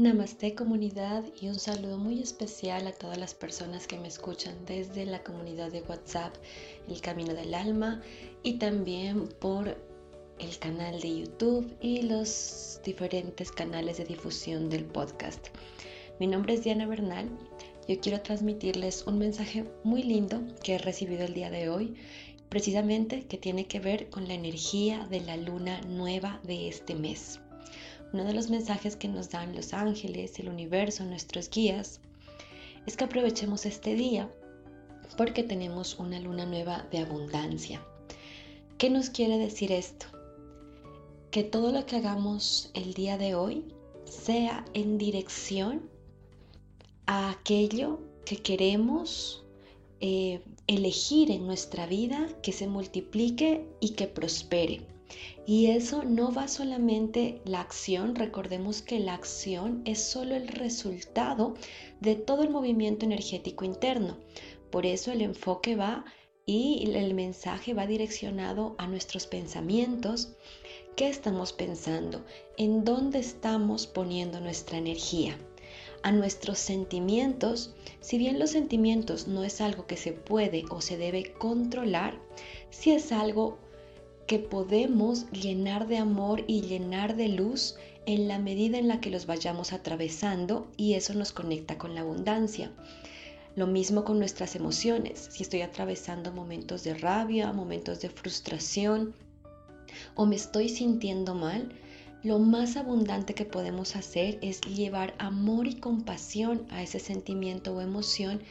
Namaste comunidad y un saludo muy especial a todas las personas que me escuchan desde la comunidad de WhatsApp El Camino del Alma y también por el canal de YouTube y los diferentes canales de difusión del podcast. Mi nombre es Diana Bernal. Yo quiero transmitirles un mensaje muy lindo que he recibido el día de hoy, precisamente que tiene que ver con la energía de la luna nueva de este mes. Uno de los mensajes que nos dan los ángeles, el universo, nuestros guías, es que aprovechemos este día porque tenemos una luna nueva de abundancia. ¿Qué nos quiere decir esto? Que todo lo que hagamos el día de hoy sea en dirección a aquello que queremos eh, elegir en nuestra vida, que se multiplique y que prospere. Y eso no va solamente la acción, recordemos que la acción es solo el resultado de todo el movimiento energético interno. Por eso el enfoque va y el mensaje va direccionado a nuestros pensamientos. ¿Qué estamos pensando? ¿En dónde estamos poniendo nuestra energía? a nuestros sentimientos, si bien los sentimientos no es algo que se puede o se debe controlar, si es algo que podemos llenar de amor y llenar de luz en la medida en la que los vayamos atravesando y eso nos conecta con la abundancia. Lo mismo con nuestras emociones. Si estoy atravesando momentos de rabia, momentos de frustración o me estoy sintiendo mal, lo más abundante que podemos hacer es llevar amor y compasión a ese sentimiento o emoción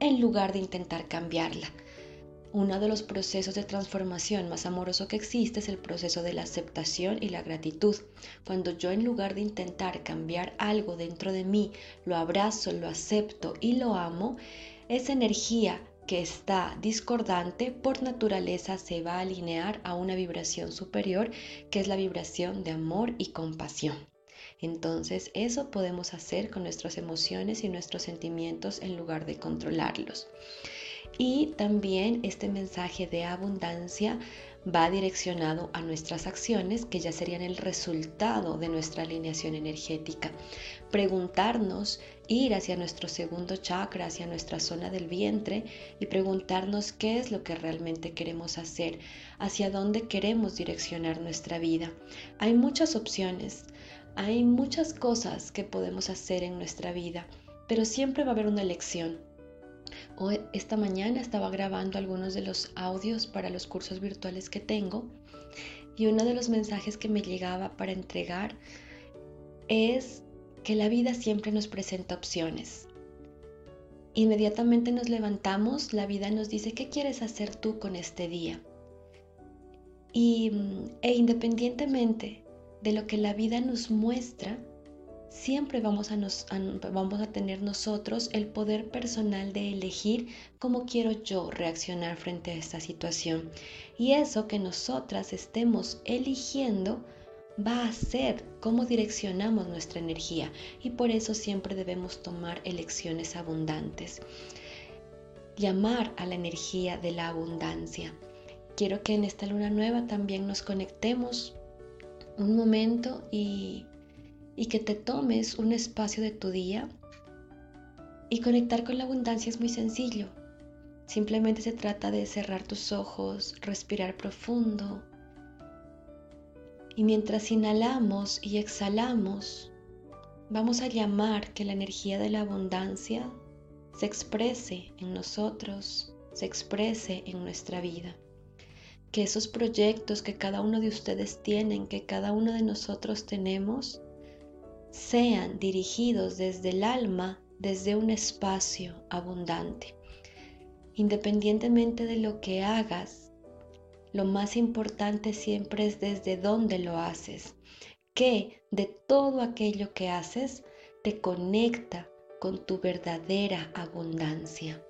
en lugar de intentar cambiarla. Uno de los procesos de transformación más amoroso que existe es el proceso de la aceptación y la gratitud. Cuando yo en lugar de intentar cambiar algo dentro de mí, lo abrazo, lo acepto y lo amo, esa energía que está discordante por naturaleza se va a alinear a una vibración superior que es la vibración de amor y compasión. Entonces eso podemos hacer con nuestras emociones y nuestros sentimientos en lugar de controlarlos. Y también este mensaje de abundancia va direccionado a nuestras acciones que ya serían el resultado de nuestra alineación energética. Preguntarnos, ir hacia nuestro segundo chakra, hacia nuestra zona del vientre y preguntarnos qué es lo que realmente queremos hacer, hacia dónde queremos direccionar nuestra vida. Hay muchas opciones, hay muchas cosas que podemos hacer en nuestra vida, pero siempre va a haber una elección. Hoy, esta mañana estaba grabando algunos de los audios para los cursos virtuales que tengo y uno de los mensajes que me llegaba para entregar es que la vida siempre nos presenta opciones. Inmediatamente nos levantamos, la vida nos dice, ¿qué quieres hacer tú con este día? Y, e independientemente de lo que la vida nos muestra, siempre vamos a, tener nosotros el poder personal de elegir cómo quiero yo reaccionar frente a esta situación. Y eso que nosotras estemos eligiendo va a ser cómo direccionamos nuestra energía y por eso siempre debemos tomar elecciones abundantes. Llamar a la energía de la abundancia. Quiero que en esta luna nueva también nos conectemos un momento y y que te tomes un espacio de tu día. Y conectar con la abundancia es muy sencillo. Simplemente se trata de cerrar tus ojos, respirar profundo. Y mientras inhalamos y exhalamos, vamos a llamar que la energía de la abundancia se exprese en nosotros, se exprese en nuestra vida. Que esos proyectos que cada uno de ustedes tienen, que cada uno de nosotros tenemos, sean dirigidos desde el alma, desde un espacio abundante. Independientemente de lo que hagas, lo más importante siempre es desde dónde lo haces, que de todo aquello que haces te conecta con tu verdadera abundancia.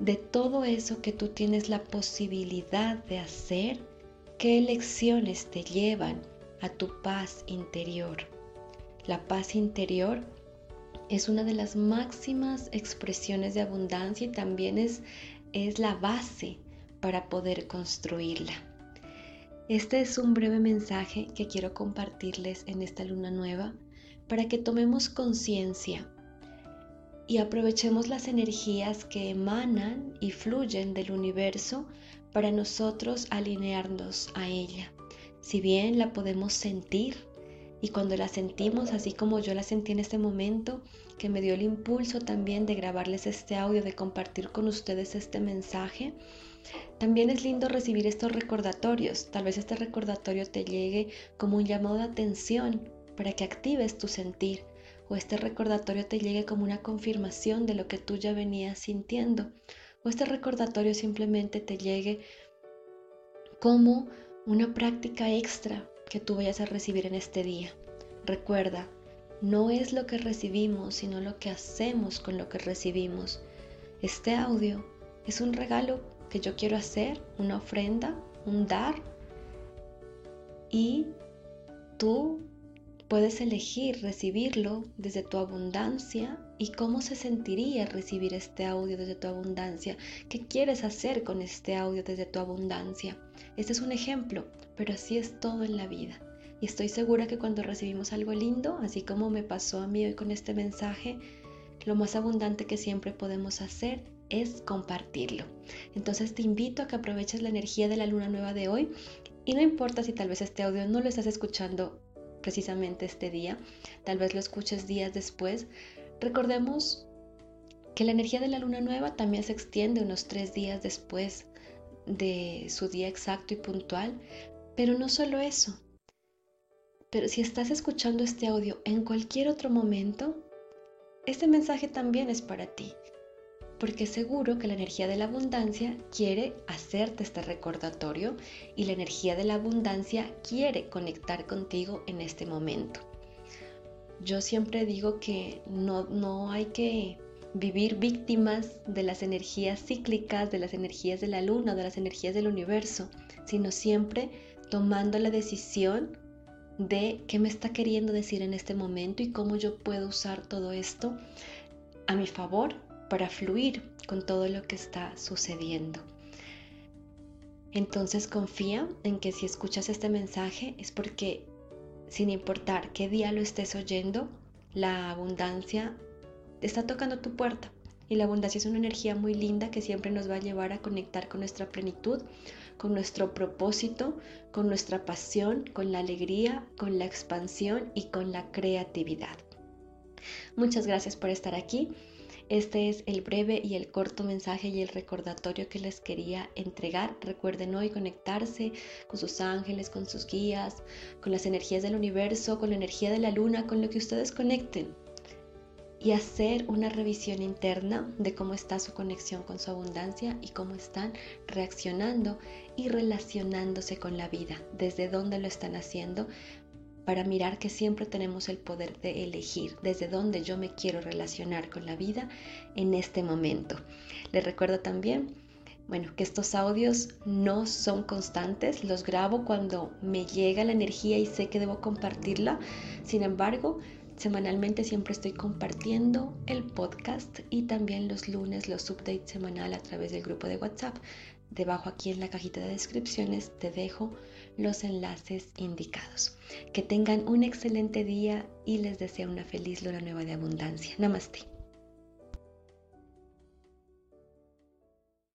De todo eso que tú tienes la posibilidad de hacer, qué elecciones te llevan a tu paz interior. La paz interior es una de las máximas expresiones de abundancia y también es, es la base para poder construirla. Este es un breve mensaje que quiero compartirles en esta luna nueva para que tomemos conciencia y aprovechemos las energías que emanan y fluyen del universo para nosotros alinearnos a ella. Si bien la podemos sentir y cuando la sentimos, así como yo la sentí en este momento, que me dio el impulso también de grabarles este audio, de compartir con ustedes este mensaje, también es lindo recibir estos recordatorios. Tal vez este recordatorio te llegue como un llamado de atención para que actives tu sentir o este recordatorio te llegue como una confirmación de lo que tú ya venías sintiendo o este recordatorio simplemente te llegue como una práctica extra que tú vayas a recibir en este día. Recuerda, no es lo que recibimos, sino lo que hacemos con lo que recibimos. Este audio es un regalo que yo quiero hacer, una ofrenda, un dar, y tú Puedes elegir recibirlo desde tu abundancia y cómo se sentiría recibir este audio desde tu abundancia. ¿Qué quieres hacer con este audio desde tu abundancia? Este es un ejemplo, pero así es todo en la vida. Y estoy segura que cuando recibimos algo lindo, así como me pasó a mí hoy con este mensaje, lo más abundante que siempre podemos hacer es compartirlo. Entonces te invito a que aproveches la energía de la luna nueva de hoy y no importa si tal vez este audio no lo estás escuchando precisamente este día, tal vez lo escuches días después, recordemos que la energía de la luna nueva también se extiende unos tres días después de su día exacto y puntual, pero no solo eso. Pero si estás escuchando este audio en cualquier otro momento, este mensaje también es para ti porque seguro que la energía de la abundancia quiere hacerte este recordatorio y la energía de la abundancia quiere conectar contigo en este momento. Yo siempre digo que no, no hay que vivir víctimas de las energías cíclicas, de las energías de la luna, de las energías del universo, sino siempre tomando la decisión de qué me está queriendo decir en este momento y cómo yo puedo usar todo esto a mi favor para fluir con todo lo que está sucediendo. Entonces confía en que si escuchas este mensaje es porque sin importar qué día lo estés oyendo, la abundancia está tocando tu puerta. Y la abundancia es una energía muy linda que siempre nos va a llevar a conectar con nuestra plenitud, con nuestro propósito, con nuestra pasión, con la alegría, con la expansión y con la creatividad. Muchas gracias por estar aquí. Este es el breve y el corto mensaje y el recordatorio que les quería entregar. Recuerden hoy conectarse con sus ángeles, con sus guías, con las energías del universo, con la energía de la luna, con lo que ustedes conecten y hacer una revisión interna de cómo está su conexión con su abundancia y cómo están reaccionando y relacionándose con la vida, desde dónde lo están haciendo para mirar que siempre tenemos el poder de elegir desde dónde yo me quiero relacionar con la vida en este momento. Les recuerdo también, bueno, que estos audios no son constantes, los grabo cuando me llega la energía y sé que debo compartirla. Sin embargo, semanalmente siempre estoy compartiendo el podcast y también los lunes los updates semanal a través del grupo de WhatsApp. Debajo aquí en la cajita de descripciones te dejo los enlaces indicados. Que tengan un excelente día y les deseo una feliz luna nueva de abundancia. Namaste.